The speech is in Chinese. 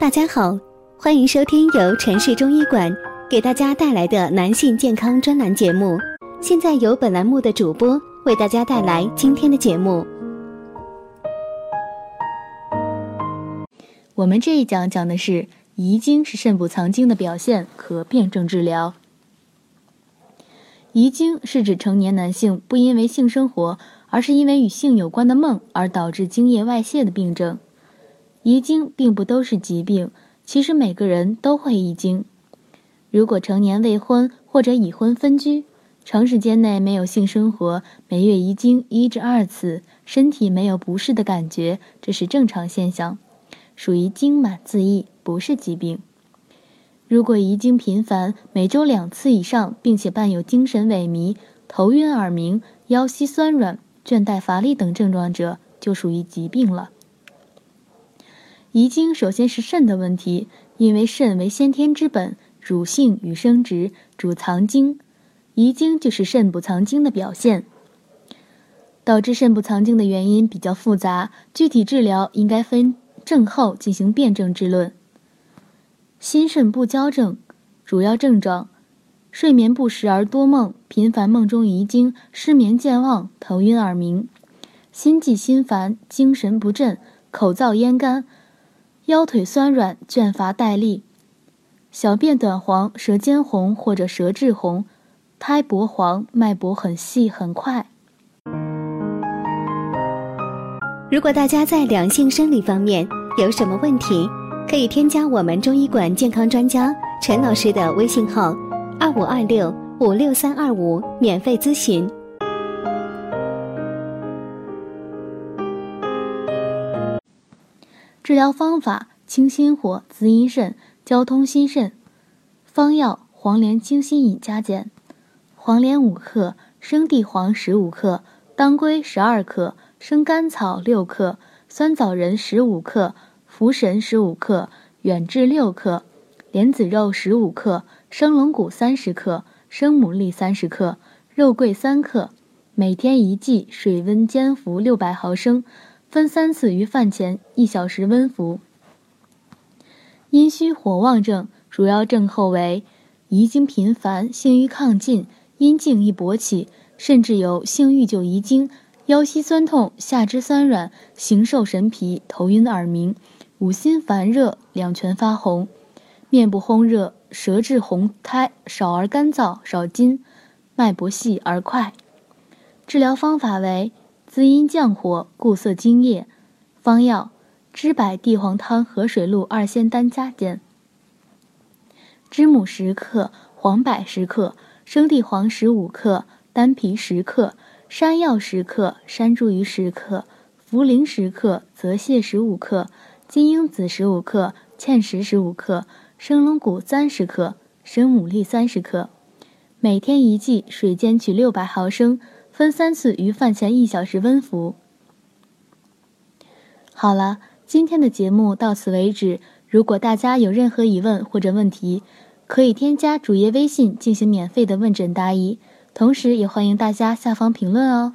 大家好，欢迎收听由城市中医馆给大家带来的男性健康专栏节目。现在由本栏目的主播为大家带来今天的节目。我们这一讲讲的是遗精是肾部藏精的表现，可辩证治疗。遗精是指成年男性不因为性生活，而是因为与性有关的梦而导致精液外泄的病症。遗精并不都是疾病，其实每个人都会遗精。如果成年未婚或者已婚分居，长时间内没有性生活，每月遗精一至二次，身体没有不适的感觉，这是正常现象，属于精满自溢，不是疾病。如果遗精频繁，每周两次以上，并且伴有精神萎靡、头晕耳鸣、腰膝酸软、倦怠乏力等症状者，就属于疾病了。遗精首先是肾的问题，因为肾为先天之本，主性与生殖，主藏精，遗精就是肾不藏精的表现。导致肾不藏精的原因比较复杂，具体治疗应该分症候进行辩证治论。心肾不交症，主要症状：睡眠不实而多梦，频繁梦中遗精，失眠健忘，头晕耳鸣，心悸心烦，精神不振，口燥咽干。腰腿酸软、倦乏带力，小便短黄、舌尖红或者舌质红，苔薄黄、脉搏很细很快。如果大家在两性生理方面有什么问题，可以添加我们中医馆健康专家陈老师的微信号：二五二六五六三二五，免费咨询。治疗方法：清心火、滋阴肾、交通心肾。方药：黄连清心饮加减。黄连五克，生地黄十五克，当归十二克，生甘草六克，酸枣仁十五克，茯神十五克，远志六克，莲子肉十五克，生龙骨三十克，生牡蛎三十克，肉桂三克。每天一剂，水温煎服六百毫升。分三次于饭前一小时温服。阴虚火旺症主要症候为遗精频繁、性欲亢进、阴茎易勃起，甚至有性欲就遗精、腰膝酸痛、下肢酸软、形瘦神疲、头晕耳鸣、五心烦热、两拳发红、面部烘热、舌质红苔少而干燥、少津、脉搏细而快。治疗方法为。滋阴降火，固涩精液。方药：知柏地黄汤和水露二仙丹加减。知母十克，黄柏十克，生地黄十五克，丹皮十克，山药十克，山茱萸十克，茯苓十克，泽泻十五克，金樱子十五克，芡实十五克，生龙骨三十克，生牡蛎三十克。每天一剂，水煎取六百毫升。分三次于饭前一小时温服。好了，今天的节目到此为止。如果大家有任何疑问或者问题，可以添加主页微信进行免费的问诊答疑，同时也欢迎大家下方评论哦。